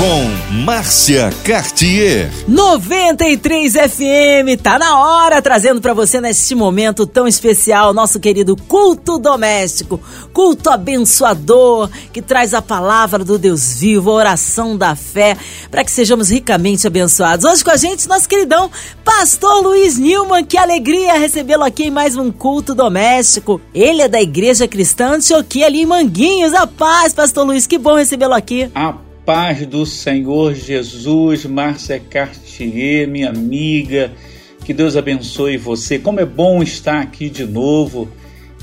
com Márcia Cartier. 93 FM, tá na hora, trazendo para você neste momento tão especial nosso querido culto doméstico, culto abençoador, que traz a palavra do Deus vivo, a oração da fé, para que sejamos ricamente abençoados. Hoje com a gente, nosso queridão Pastor Luiz Nilman, que alegria recebê-lo aqui em mais um culto doméstico. Ele é da Igreja Cristã Antioquia ali em Manguinhos. A paz, Pastor Luiz, que bom recebê-lo aqui. A paz do Senhor Jesus, Márcia Cartier, minha amiga, que Deus abençoe você. Como é bom estar aqui de novo,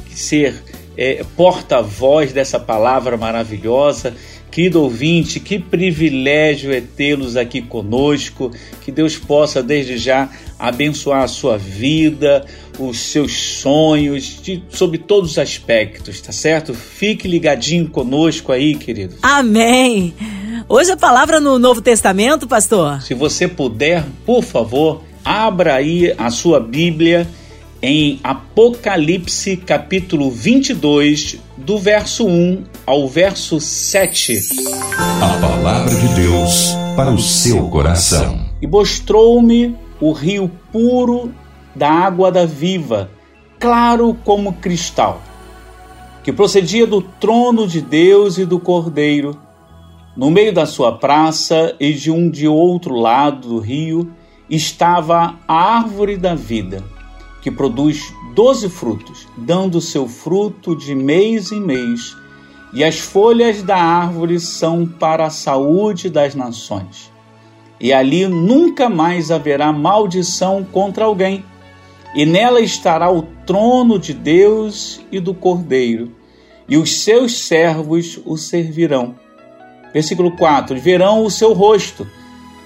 ser é, porta-voz dessa palavra maravilhosa. Querido ouvinte, que privilégio é tê-los aqui conosco. Que Deus possa, desde já, abençoar a sua vida, os seus sonhos, de, sobre todos os aspectos, tá certo? Fique ligadinho conosco aí, querido. Amém. Hoje a palavra no Novo Testamento, pastor. Se você puder, por favor, abra aí a sua Bíblia em Apocalipse capítulo 22, do verso 1 ao verso 7. A palavra de Deus para o seu coração. E mostrou-me o rio puro da água da viva, claro como cristal, que procedia do trono de Deus e do Cordeiro no meio da sua praça e de um de outro lado do rio estava a árvore da vida, que produz doze frutos, dando seu fruto de mês em mês, e as folhas da árvore são para a saúde das nações. E ali nunca mais haverá maldição contra alguém, e nela estará o trono de Deus e do Cordeiro, e os seus servos o servirão Versículo 4: Verão o seu rosto,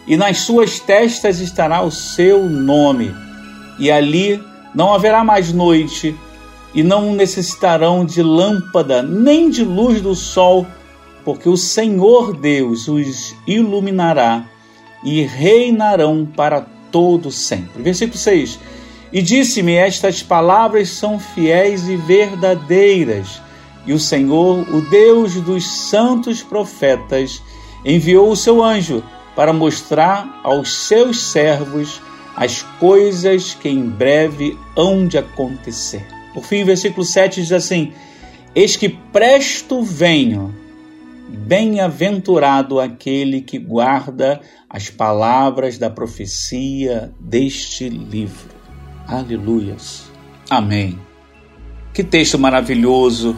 e nas suas testas estará o seu nome, e ali não haverá mais noite, e não necessitarão de lâmpada nem de luz do sol, porque o Senhor Deus os iluminará e reinarão para todo sempre. Versículo 6. E disse-me: Estas palavras são fiéis e verdadeiras. E o Senhor, o Deus dos santos profetas, enviou o seu anjo para mostrar aos seus servos as coisas que em breve hão de acontecer. Por fim, o versículo 7 diz assim: Eis que presto venho, bem-aventurado aquele que guarda as palavras da profecia deste livro. Aleluias. Amém. Que texto maravilhoso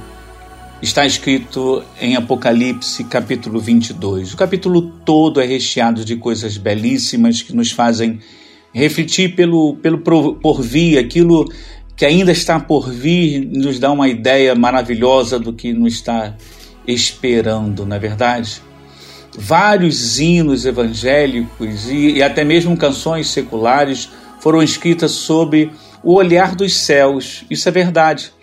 está escrito em Apocalipse, capítulo 22. O capítulo todo é recheado de coisas belíssimas que nos fazem refletir pelo, pelo porvir, aquilo que ainda está por vir, nos dá uma ideia maravilhosa do que nos está esperando, não é verdade? Vários hinos evangélicos e, e até mesmo canções seculares foram escritas sobre o olhar dos céus, isso é verdade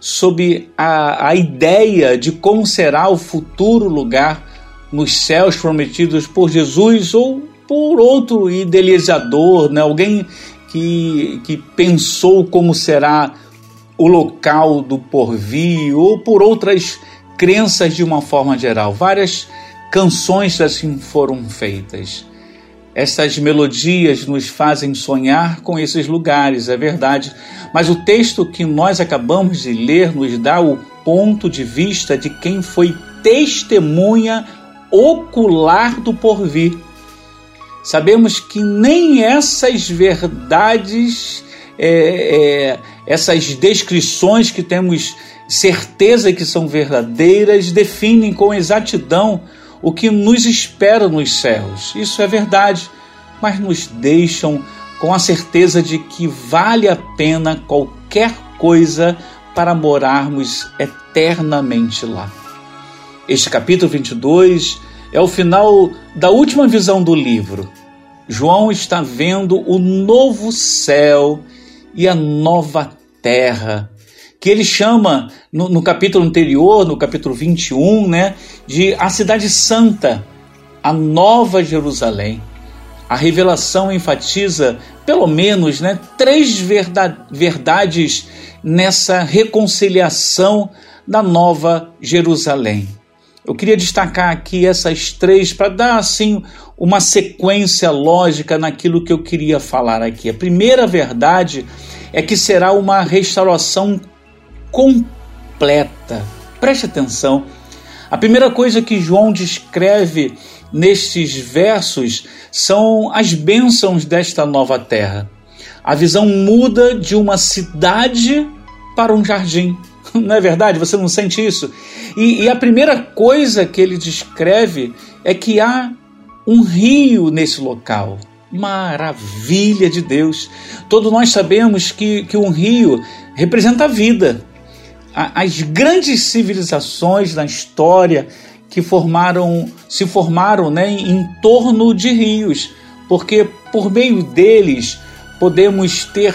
sob a, a ideia de como será o futuro lugar nos céus prometidos por Jesus ou por outro idealizador, né? alguém que, que pensou como será o local do porvir, ou por outras crenças de uma forma geral. Várias canções assim foram feitas. Essas melodias nos fazem sonhar com esses lugares, é verdade, mas o texto que nós acabamos de ler nos dá o ponto de vista de quem foi testemunha ocular do porvir. Sabemos que nem essas verdades, é, é, essas descrições que temos certeza que são verdadeiras, definem com exatidão o que nos espera nos céus. Isso é verdade, mas nos deixam com a certeza de que vale a pena qualquer coisa para morarmos eternamente lá. Este capítulo 22 é o final da última visão do livro. João está vendo o novo céu e a nova terra que ele chama no, no, capítulo anterior, no capítulo 21, né, de a cidade santa, a nova Jerusalém, a revelação enfatiza pelo menos né, três verdades nessa reconciliação da Nova Jerusalém. Eu queria destacar aqui essas três para dar assim uma sequência lógica naquilo que eu queria falar aqui. A primeira verdade é que será uma restauração completa. Preste atenção. A primeira coisa que João descreve nestes versos são as bênçãos desta nova terra. A visão muda de uma cidade para um jardim. Não é verdade? Você não sente isso? E, e a primeira coisa que ele descreve é que há um rio nesse local. Maravilha de Deus! Todos nós sabemos que, que um rio representa a vida. As grandes civilizações na história que formaram, se formaram né, em torno de rios, porque por meio deles podemos ter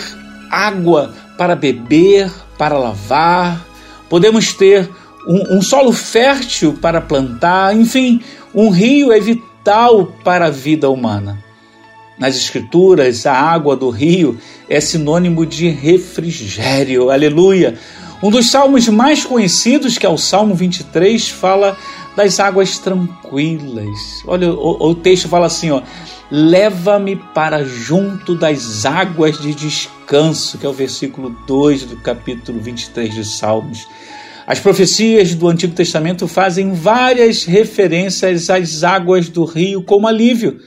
água para beber, para lavar, podemos ter um, um solo fértil para plantar, enfim, um rio é vital para a vida humana. Nas Escrituras, a água do rio é sinônimo de refrigério, aleluia. Um dos salmos mais conhecidos, que é o Salmo 23, fala das águas tranquilas. Olha, o, o texto fala assim, ó: "Leva-me para junto das águas de descanso", que é o versículo 2 do capítulo 23 de Salmos. As profecias do Antigo Testamento fazem várias referências às águas do rio como alívio.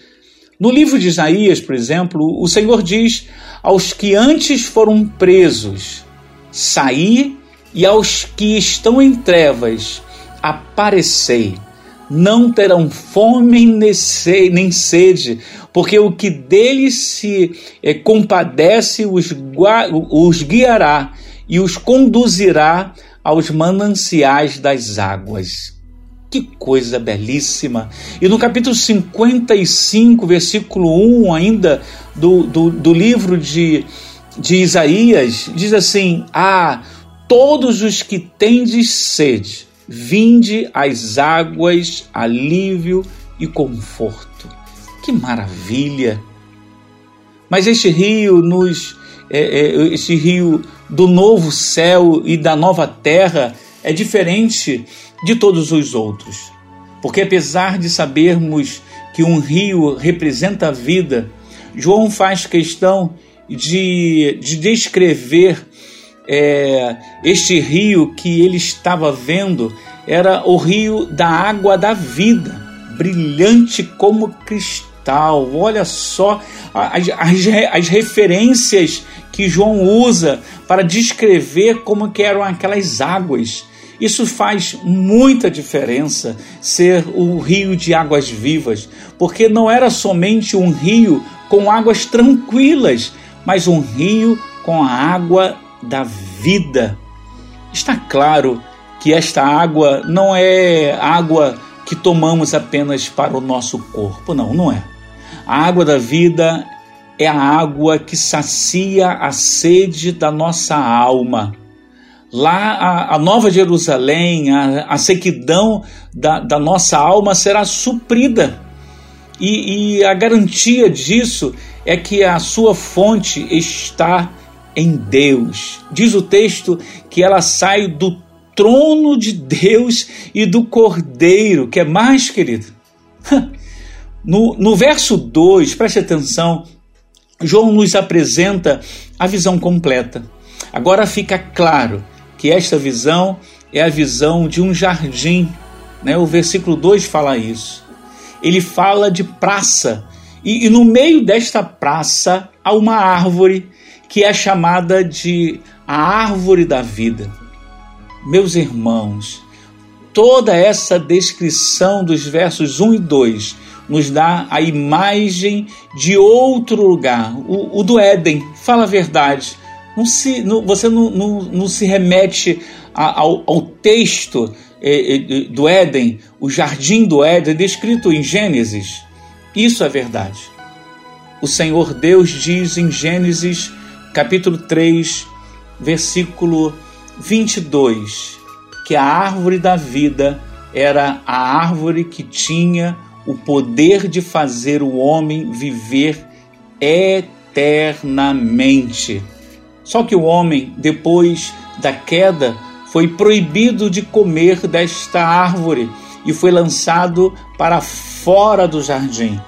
No livro de Isaías, por exemplo, o Senhor diz aos que antes foram presos: saí, e aos que estão em trevas, aparecei. Não terão fome nem sede, porque o que deles se é, compadece os, os guiará e os conduzirá aos mananciais das águas. Que coisa belíssima! E no capítulo 55, versículo 1, ainda do, do, do livro de, de Isaías, diz assim: Ah, todos os que tendes sede, vinde às águas, alívio e conforto. Que maravilha! Mas este rio nos, é, é, rio do novo céu e da nova terra é diferente de todos os outros. Porque apesar de sabermos que um rio representa a vida, João faz questão de, de descrever é, este rio que ele estava vendo era o rio da água da vida, brilhante como cristal. Olha só as, as, as referências que João usa para descrever como eram aquelas águas. Isso faz muita diferença ser o rio de águas vivas, porque não era somente um rio com águas tranquilas, mas um rio com a água da vida. Está claro que esta água não é água que tomamos apenas para o nosso corpo, não, não é. A água da vida é a água que sacia a sede da nossa alma. Lá, a, a Nova Jerusalém, a, a sequidão da, da, nossa alma será suprida. E, e a garantia disso é que a sua fonte está em Deus. Diz o texto que ela sai do trono de Deus e do Cordeiro, que é mais, querido. No, no verso 2, preste atenção, João nos apresenta a visão completa. Agora fica claro que esta visão é a visão de um jardim. Né? O versículo 2 fala isso. Ele fala de praça, e, e no meio desta praça há uma árvore que é chamada de a árvore da vida. Meus irmãos, toda essa descrição dos versos 1 e 2 nos dá a imagem de outro lugar, o, o do Éden. Fala a verdade. Não se, não, você não, não, não, se remete a, ao, ao, texto é, é, do Éden, o jardim do Éden, descrito em Gênesis. Isso é verdade. O Senhor Deus diz em Gênesis capítulo 3, versículo 22, que a árvore da vida era a árvore que tinha o poder de fazer o homem viver eternamente. Só que o homem, depois da queda, foi proibido de comer desta árvore e foi lançado para fora do jardim.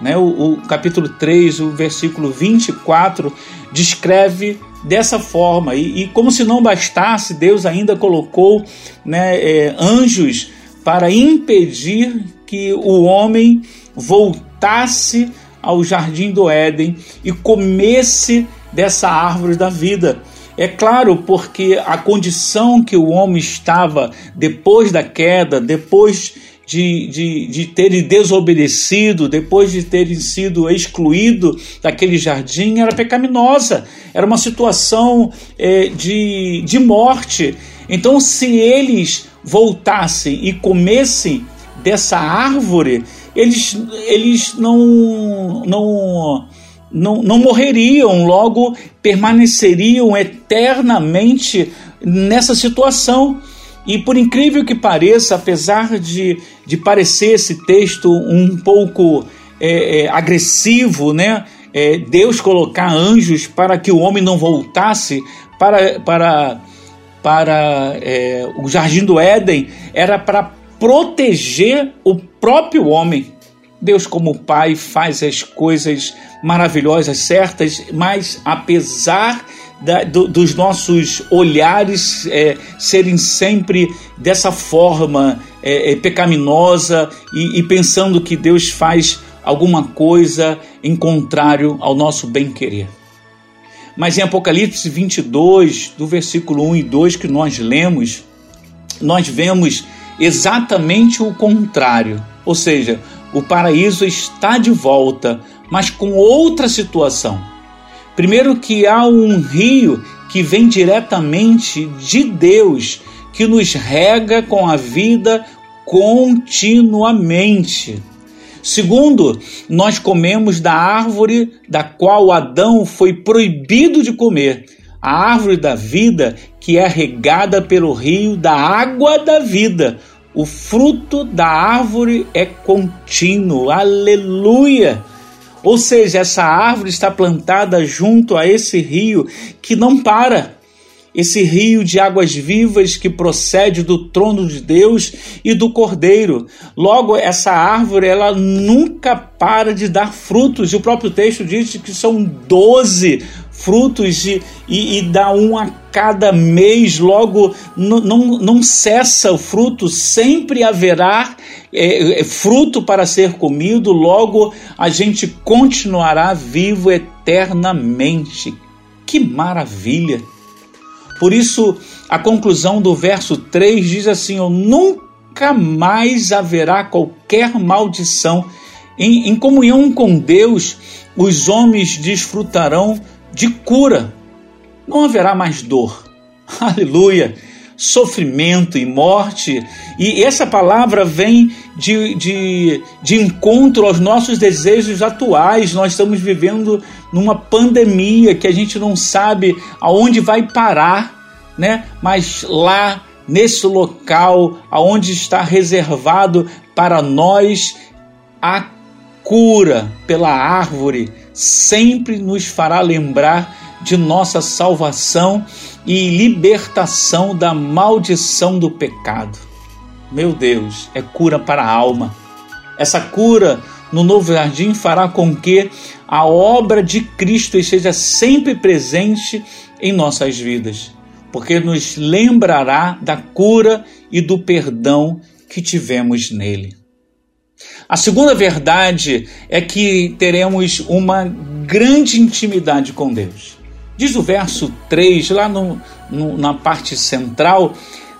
Né? O, capítulo 3, o versículo 24, descreve dessa forma. E, e, como se não bastasse, Deus ainda colocou né, é, anjos para impedir que o homem voltasse ao jardim do Éden e comesse dessa árvore da vida. É claro, porque a condição que o homem estava depois da queda, depois de, de, de terem desobedecido, depois de terem sido excluído daquele jardim, era pecaminosa, era uma situação é, de, de morte. Então, se eles voltassem e comessem dessa árvore, eles, eles não, não, não, não morreriam, logo permaneceriam eternamente nessa situação. E por incrível que pareça, apesar de, de parecer esse texto um pouco é, é, agressivo, né? É, Deus colocar anjos para que o homem não voltasse para, para, para é, o jardim do Éden, era para proteger o próprio homem. Deus, como Pai, faz as coisas maravilhosas, certas, mas apesar da, do, dos nossos olhares é, serem sempre dessa forma é, é, pecaminosa e, e pensando que Deus faz alguma coisa em contrário ao nosso bem-querer. Mas em Apocalipse 22, do versículo 1 e 2 que nós lemos, nós vemos exatamente o contrário. Ou seja, o paraíso está de volta, mas com outra situação. Primeiro, que há um rio que vem diretamente de Deus, que nos rega com a vida continuamente. Segundo, nós comemos da árvore da qual Adão foi proibido de comer, a árvore da vida que é regada pelo rio da água da vida. O fruto da árvore é contínuo. Aleluia! Ou seja, essa árvore está plantada junto a esse rio que não para. Esse rio de águas vivas que procede do trono de Deus e do Cordeiro. Logo, essa árvore ela nunca para de dar frutos. E o próprio texto diz que são doze frutos e, e, dá um a cada mês, logo não, não, não cessa o fruto, sempre haverá é, é, fruto para ser comido, logo a gente continuará vivo eternamente. Que maravilha! Por isso, a conclusão do verso 3 diz assim: Eu nunca mais haverá qualquer maldição. Em, em comunhão com Deus, os homens desfrutarão de cura. Não haverá mais dor. Aleluia! Sofrimento e morte. E essa palavra vem de, de, de encontro aos nossos desejos atuais. Nós estamos vivendo numa pandemia que a gente não sabe aonde vai parar, né? Mas lá nesse local aonde está reservado para nós a cura pela árvore sempre nos fará lembrar de nossa salvação e libertação da maldição do pecado. Meu Deus, é cura para a alma. Essa cura no novo jardim fará com que a obra de Cristo esteja sempre presente em nossas vidas, porque nos lembrará da cura e do perdão que tivemos nele. A segunda verdade é que teremos uma grande intimidade com Deus. Diz o verso 3, lá no, no, na parte central,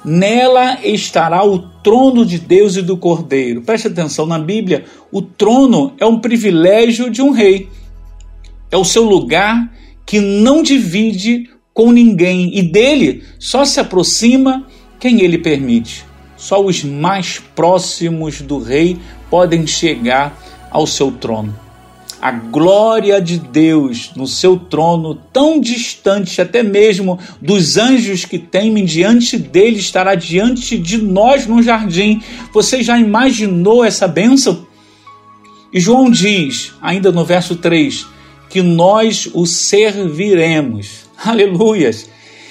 nela estará o trono de Deus e do Cordeiro. Preste atenção, na Bíblia, o trono é um privilégio de um rei. É o seu lugar que não divide com ninguém e dele só se aproxima quem ele permite. Só os mais próximos do rei podem chegar ao seu trono. A glória de Deus no seu trono, tão distante até mesmo dos anjos que temem diante dele, estará diante de nós no jardim. Você já imaginou essa bênção? E João diz, ainda no verso 3, que nós o serviremos. Aleluias!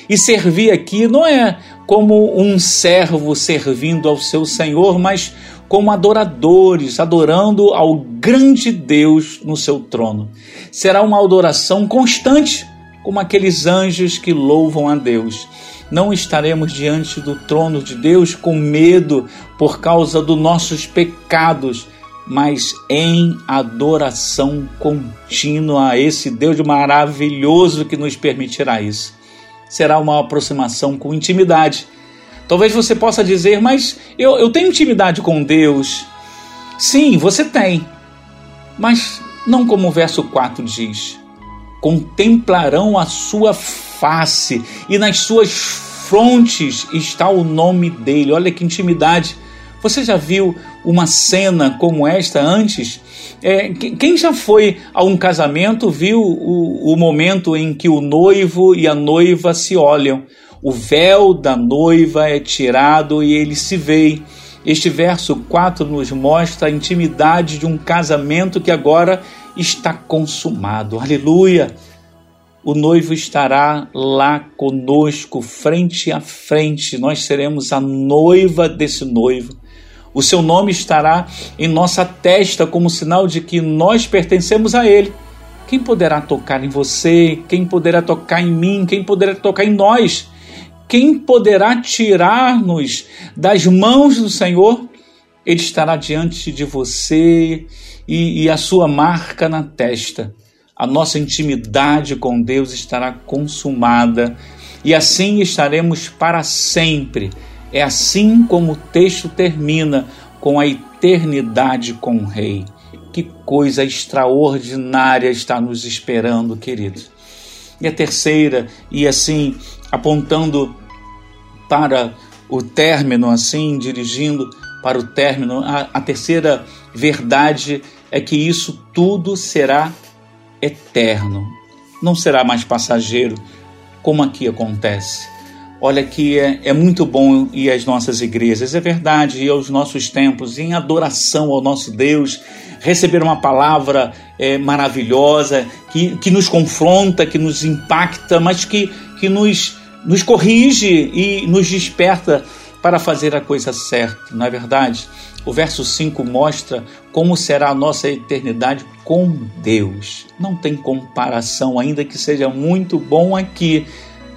E servir aqui não é como um servo servindo ao seu senhor, mas como adoradores, adorando ao grande Deus no seu trono. Será uma adoração constante, como aqueles anjos que louvam a Deus. Não estaremos diante do trono de Deus com medo por causa dos nossos pecados, mas em adoração contínua a esse Deus maravilhoso que nos permitirá isso. Será uma aproximação com intimidade. Talvez você possa dizer, mas eu, eu tenho intimidade com Deus. Sim, você tem, mas não como o verso 4 diz: contemplarão a sua face e nas suas frontes está o nome dele. Olha que intimidade. Você já viu uma cena como esta antes? É, quem já foi a um casamento viu o, o momento em que o noivo e a noiva se olham. O véu da noiva é tirado e eles se veem. Este verso 4 nos mostra a intimidade de um casamento que agora está consumado. Aleluia! O noivo estará lá conosco, frente a frente. Nós seremos a noiva desse noivo. O seu nome estará em nossa testa como sinal de que nós pertencemos a Ele. Quem poderá tocar em você? Quem poderá tocar em mim? Quem poderá tocar em nós? Quem poderá tirar-nos das mãos do Senhor? Ele estará diante de você e, e a sua marca na testa. A nossa intimidade com Deus estará consumada e assim estaremos para sempre é assim como o texto termina com a eternidade com o Rei. Que coisa extraordinária está nos esperando, queridos. E a terceira, e assim, apontando para o término, assim, dirigindo para o término, a, a terceira verdade é que isso tudo será eterno, não será mais passageiro, como aqui acontece. Olha que é, é, muito bom ir às nossas igrejas, é verdade, ir aos nossos templos, em adoração ao nosso Deus, receber uma palavra é, maravilhosa, que, que nos confronta, que nos impacta, mas que, que nos, nos corrige e nos desperta para fazer a coisa certa, não é verdade? O verso 5 mostra como será a nossa eternidade com Deus. Não tem comparação, ainda que seja muito bom aqui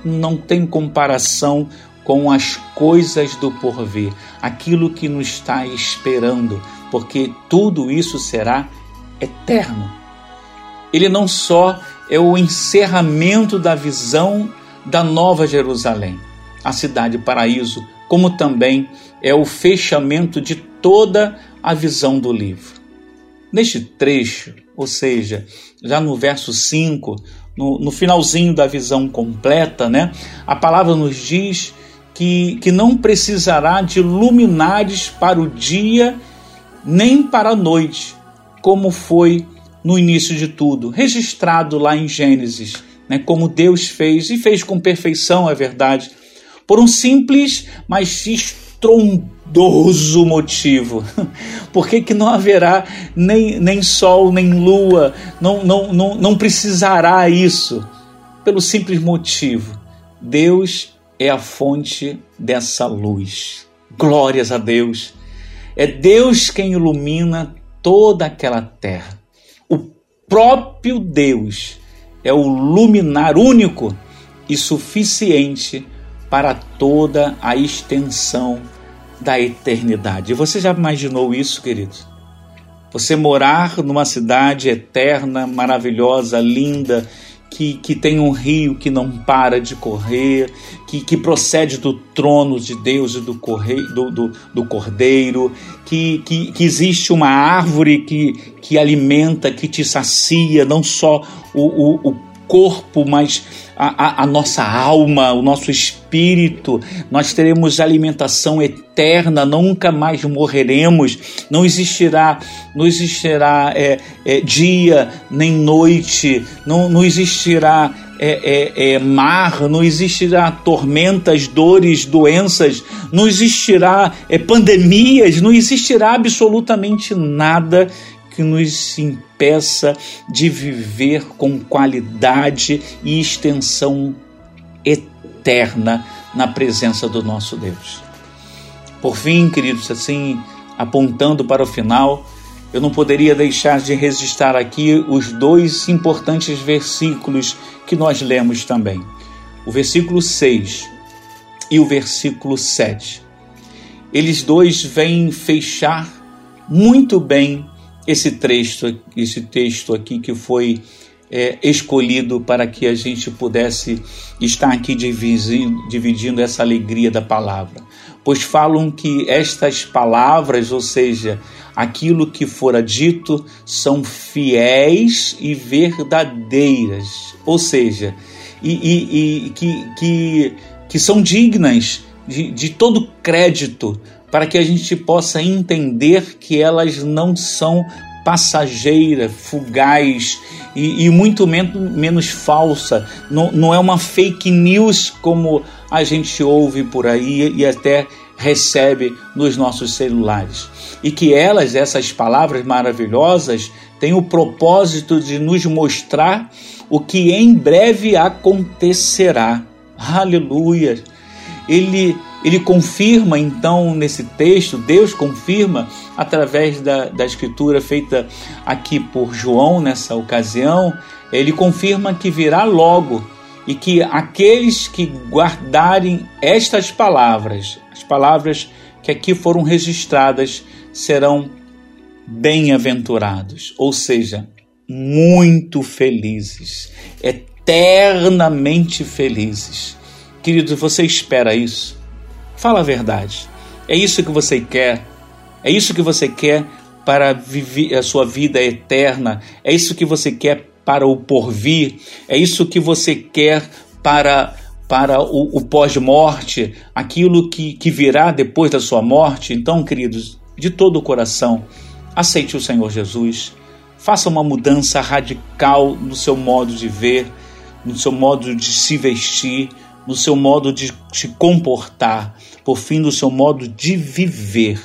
não tem comparação com as coisas do porvir, aquilo que nos está esperando, porque tudo isso será eterno. Ele não só é o encerramento da visão da Nova Jerusalém, a cidade paraíso, como também é o fechamento de toda a visão do livro. Neste trecho, ou seja, já no verso 5, no, no finalzinho da visão completa, né? A palavra nos diz que, que não precisará de luminares para o dia nem para a noite, como foi no início de tudo, registrado lá em Gênesis, né, como Deus fez e fez com perfeição, é verdade, por um simples, mas estrondoso motivo. Por que, que não haverá nem, nem sol, nem lua? Não, não, não, não precisará isso? Pelo simples motivo: Deus é a fonte dessa luz. Glórias a Deus. É Deus quem ilumina toda aquela terra. O próprio Deus é o luminar único e suficiente para toda a extensão da eternidade. Você já imaginou isso, querido? Você morar numa cidade eterna, maravilhosa, linda, que, que tem um rio que não para de correr, que, que procede do trono de Deus e do, correio, do, do, do cordeiro, que, que, que existe uma árvore que, que alimenta, que te sacia, não só o, o, o corpo, mas a, a, a, nossa alma, o nosso espírito. Nós teremos alimentação eterna, nunca mais morreremos. Não existirá, não existirá é, é, dia nem noite. Não, não existirá é, é, é, mar, não existirá tormentas, dores, doenças, não existirá é, pandemias, não existirá absolutamente nada que nos impeça de viver com qualidade e extensão eterna na presença do nosso Deus. Por fim, queridos, assim, apontando para o final, eu não poderia deixar de registrar aqui os dois importantes versículos que nós lemos também. O versículo 6 e o versículo 7. Eles dois vêm fechar muito bem esse texto, esse texto aqui que foi é, escolhido para que a gente pudesse estar aqui dividindo, dividindo essa alegria da palavra. Pois falam que estas palavras, ou seja, aquilo que fora dito, são fiéis e verdadeiras, ou seja, e, e, e que, que, que são dignas de, de todo crédito para que a gente possa entender que elas não são passageira, fugaz e, e muito menos, falsa. Não, não é uma fake news como a gente ouve por aí e até recebe nos nossos celulares. E que elas, essas palavras maravilhosas, têm o propósito de nos mostrar o que em breve acontecerá. Aleluia! Ele ele confirma então nesse texto, Deus confirma através da, da escritura feita aqui por João nessa ocasião, ele confirma que virá logo e que aqueles que guardarem estas palavras, as palavras que aqui foram registradas, serão bem-aventurados, ou seja, muito felizes, eternamente felizes. Querido, você espera isso? Fala a verdade. É isso que você quer? É isso que você quer para viver a sua vida eterna? É isso que você quer para o porvir? É isso que você quer para para o, o pós-morte, aquilo que, que virá depois da sua morte? Então, queridos, de todo o coração, aceite o Senhor Jesus. Faça uma mudança radical no seu modo de ver, no seu modo de se vestir, no seu modo de se comportar, por fim, no seu modo de viver.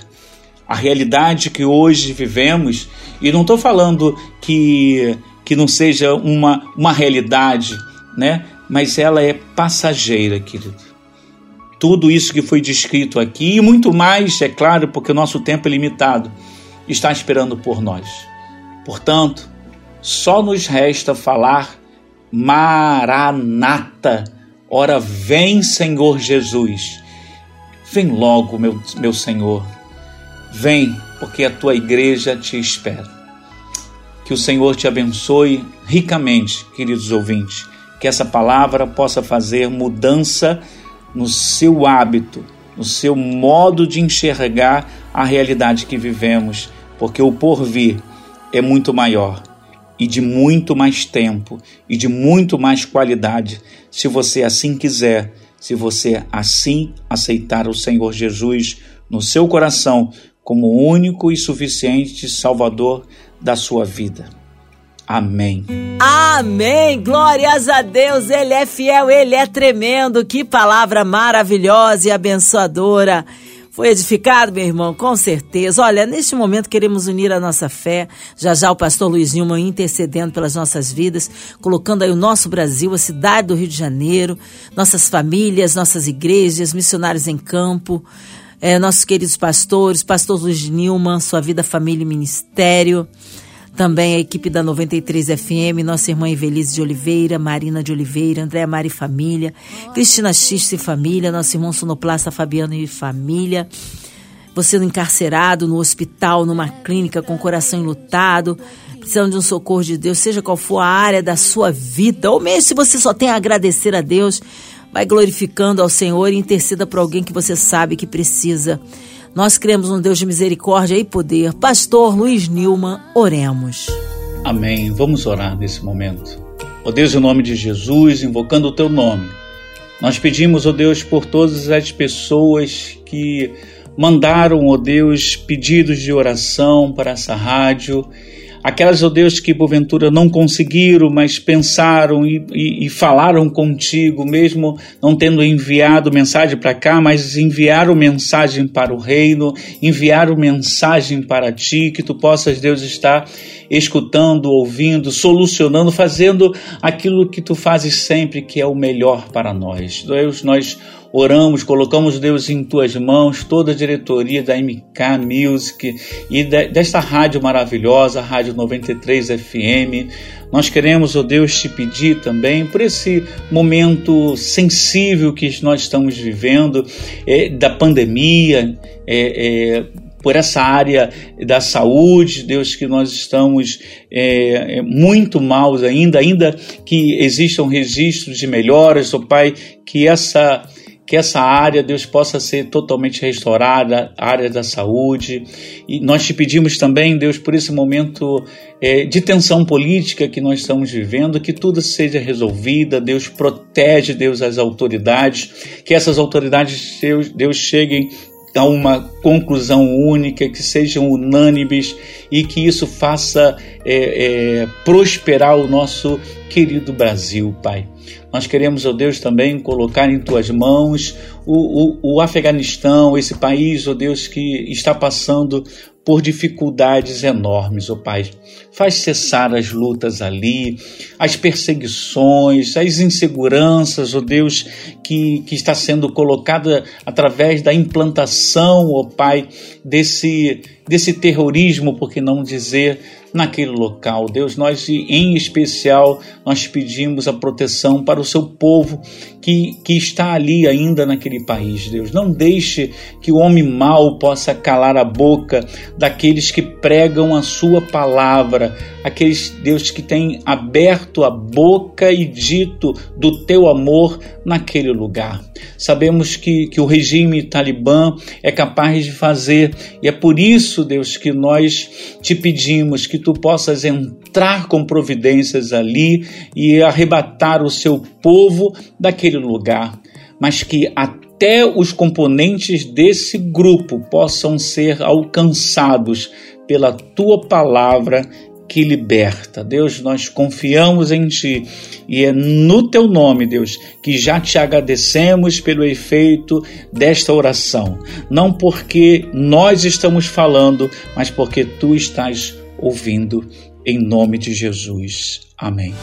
A realidade que hoje vivemos, e não estou falando que, que não seja uma, uma realidade, né? mas ela é passageira, querido. Tudo isso que foi descrito aqui, e muito mais, é claro, porque o nosso tempo é limitado, está esperando por nós. Portanto, só nos resta falar Maranata Ora, vem, Senhor Jesus. Vem logo, meu, meu Senhor. Vem, porque a tua igreja te espera. Que o Senhor te abençoe ricamente, queridos ouvintes. Que essa palavra possa fazer mudança no seu hábito, no seu modo de enxergar a realidade que vivemos, porque o porvir é muito maior e de muito mais tempo e de muito mais qualidade, se você assim quiser, se você assim aceitar o Senhor Jesus no seu coração como único e suficiente Salvador da sua vida. Amém. Amém. Glórias a Deus. Ele é fiel, ele é tremendo. Que palavra maravilhosa e abençoadora. Foi edificado, meu irmão? Com certeza. Olha, neste momento queremos unir a nossa fé. Já já o pastor Luiz Nilman intercedendo pelas nossas vidas, colocando aí o nosso Brasil, a cidade do Rio de Janeiro, nossas famílias, nossas igrejas, missionários em campo, é, nossos queridos pastores, pastor Luiz Nilman, sua vida, família e ministério. Também a equipe da 93 FM, nossa irmã Evelise de Oliveira, Marina de Oliveira, Andréa Mari Família, Cristina Xiste e Família, nosso irmão sonoplasta Fabiano e Família. Você no encarcerado, no hospital, numa clínica com o coração enlutado, precisando de um socorro de Deus, seja qual for a área da sua vida, ou mesmo se você só tem a agradecer a Deus, vai glorificando ao Senhor e interceda por alguém que você sabe que precisa. Nós cremos um Deus de misericórdia e poder. Pastor Luiz Nilman, oremos. Amém. Vamos orar nesse momento. Ó oh Deus, em nome de Jesus, invocando o teu nome, nós pedimos, ó oh Deus, por todas as pessoas que mandaram, ó oh Deus, pedidos de oração para essa rádio, aquelas, ó oh Deus, que porventura não conseguiram, mas pensaram e, e, e falaram contigo, mesmo não tendo enviado mensagem para cá, mas enviaram mensagem para o reino, enviaram mensagem para ti, que tu possas, Deus, estar escutando, ouvindo, solucionando, fazendo aquilo que tu fazes sempre, que é o melhor para nós. Deus, nós oramos, colocamos Deus em tuas mãos, toda a diretoria da MK Music e desta rádio maravilhosa, Rádio 93 FM. Nós queremos, ó oh Deus, te pedir também por esse momento sensível que nós estamos vivendo, é, da pandemia, é, é, por essa área da saúde, Deus, que nós estamos é, muito maus ainda, ainda que existam registros de melhoras, ó oh Pai, que essa que essa área, Deus, possa ser totalmente restaurada, a área da saúde. E nós te pedimos também, Deus, por esse momento é, de tensão política que nós estamos vivendo, que tudo seja resolvida. Deus protege, Deus, as autoridades, que essas autoridades, Deus, Deus cheguem a uma conclusão única, que sejam unânimes e que isso faça é, é, prosperar o nosso querido Brasil, Pai. Nós queremos, ó Deus, também colocar em tuas mãos o, o, o Afeganistão, esse país, ó Deus, que está passando por dificuldades enormes, ó Pai. Faz cessar as lutas ali, as perseguições, as inseguranças, ó Deus, que, que está sendo colocada através da implantação, ó Pai, desse, desse terrorismo, por que não dizer, naquele local. Deus, nós em especial, nós pedimos a proteção para o seu povo que, que está ali ainda naquele país, Deus. Não deixe que o homem mau possa calar a boca daqueles que pregam a sua palavra, aqueles, Deus, que têm aberto a boca e dito do teu amor naquele lugar. Sabemos que, que o regime talibã é capaz de fazer, e é por isso, Deus, que nós te pedimos que tu possas entrar com providências ali e arrebatar o seu povo daquele lugar, mas que até os componentes desse grupo possam ser alcançados pela tua palavra que liberta. Deus, nós confiamos em Ti e é no Teu nome, Deus, que já te agradecemos pelo efeito desta oração. Não porque nós estamos falando, mas porque Tu estás ouvindo. Em nome de Jesus. Amém.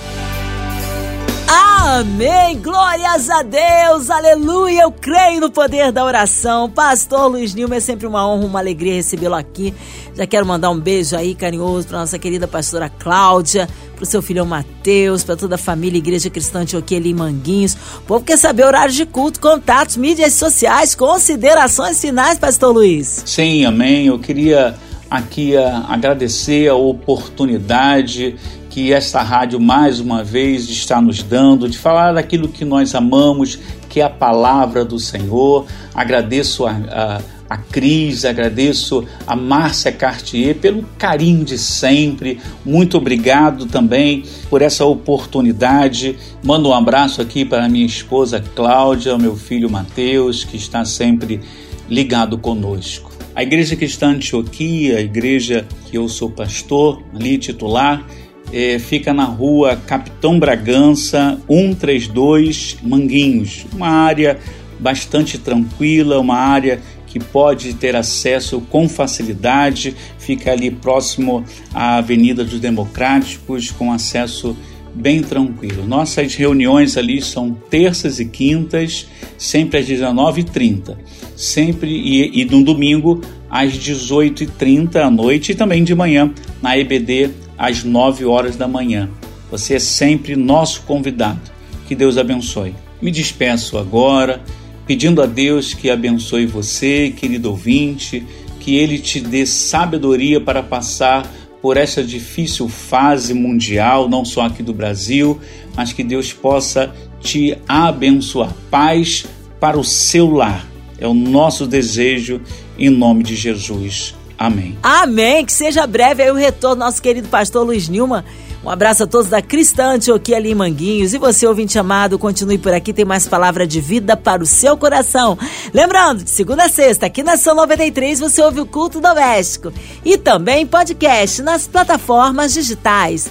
Amém! Glórias a Deus! Aleluia! Eu creio no poder da oração. Pastor Luiz Nilma, é sempre uma honra, uma alegria recebê-lo aqui. Já quero mandar um beijo aí carinhoso para nossa querida pastora Cláudia, para o seu filhão Mateus, para toda a família Igreja Cristã Antioquia ali em Manguinhos. O povo quer saber horário de culto, contatos, mídias sociais, considerações finais, pastor Luiz. Sim, amém. Eu queria aqui agradecer a oportunidade que esta rádio mais uma vez está nos dando de falar daquilo que nós amamos, que é a palavra do Senhor. Agradeço a, a, a Cris, agradeço a Márcia Cartier pelo carinho de sempre. Muito obrigado também por essa oportunidade. Mando um abraço aqui para minha esposa Cláudia, meu filho Mateus, que está sempre ligado conosco. A Igreja Cristã Antioquia, a igreja que eu sou pastor, ali titular, é, fica na rua Capitão Bragança 132 Manguinhos, uma área bastante tranquila, uma área que pode ter acesso com facilidade, fica ali próximo à Avenida dos Democráticos, com acesso bem tranquilo. Nossas reuniões ali são terças e quintas, sempre às 19h30, sempre e, e no domingo às 18h30 à noite e também de manhã na EBD às 9 horas da manhã. Você é sempre nosso convidado. Que Deus abençoe. Me despeço agora, pedindo a Deus que abençoe você, querido ouvinte, que Ele te dê sabedoria para passar por essa difícil fase mundial, não só aqui do Brasil, mas que Deus possa te abençoar. Paz para o seu lar. É o nosso desejo em nome de Jesus. Amém. Amém. Que seja breve aí o retorno nosso querido pastor Luiz Nilma Um abraço a todos da Cristã Antioquia ali em Manguinhos. E você, ouvinte amado, continue por aqui, tem mais palavra de vida para o seu coração. Lembrando, de segunda a sexta, aqui na São 93, você ouve o culto doméstico. E também podcast nas plataformas digitais.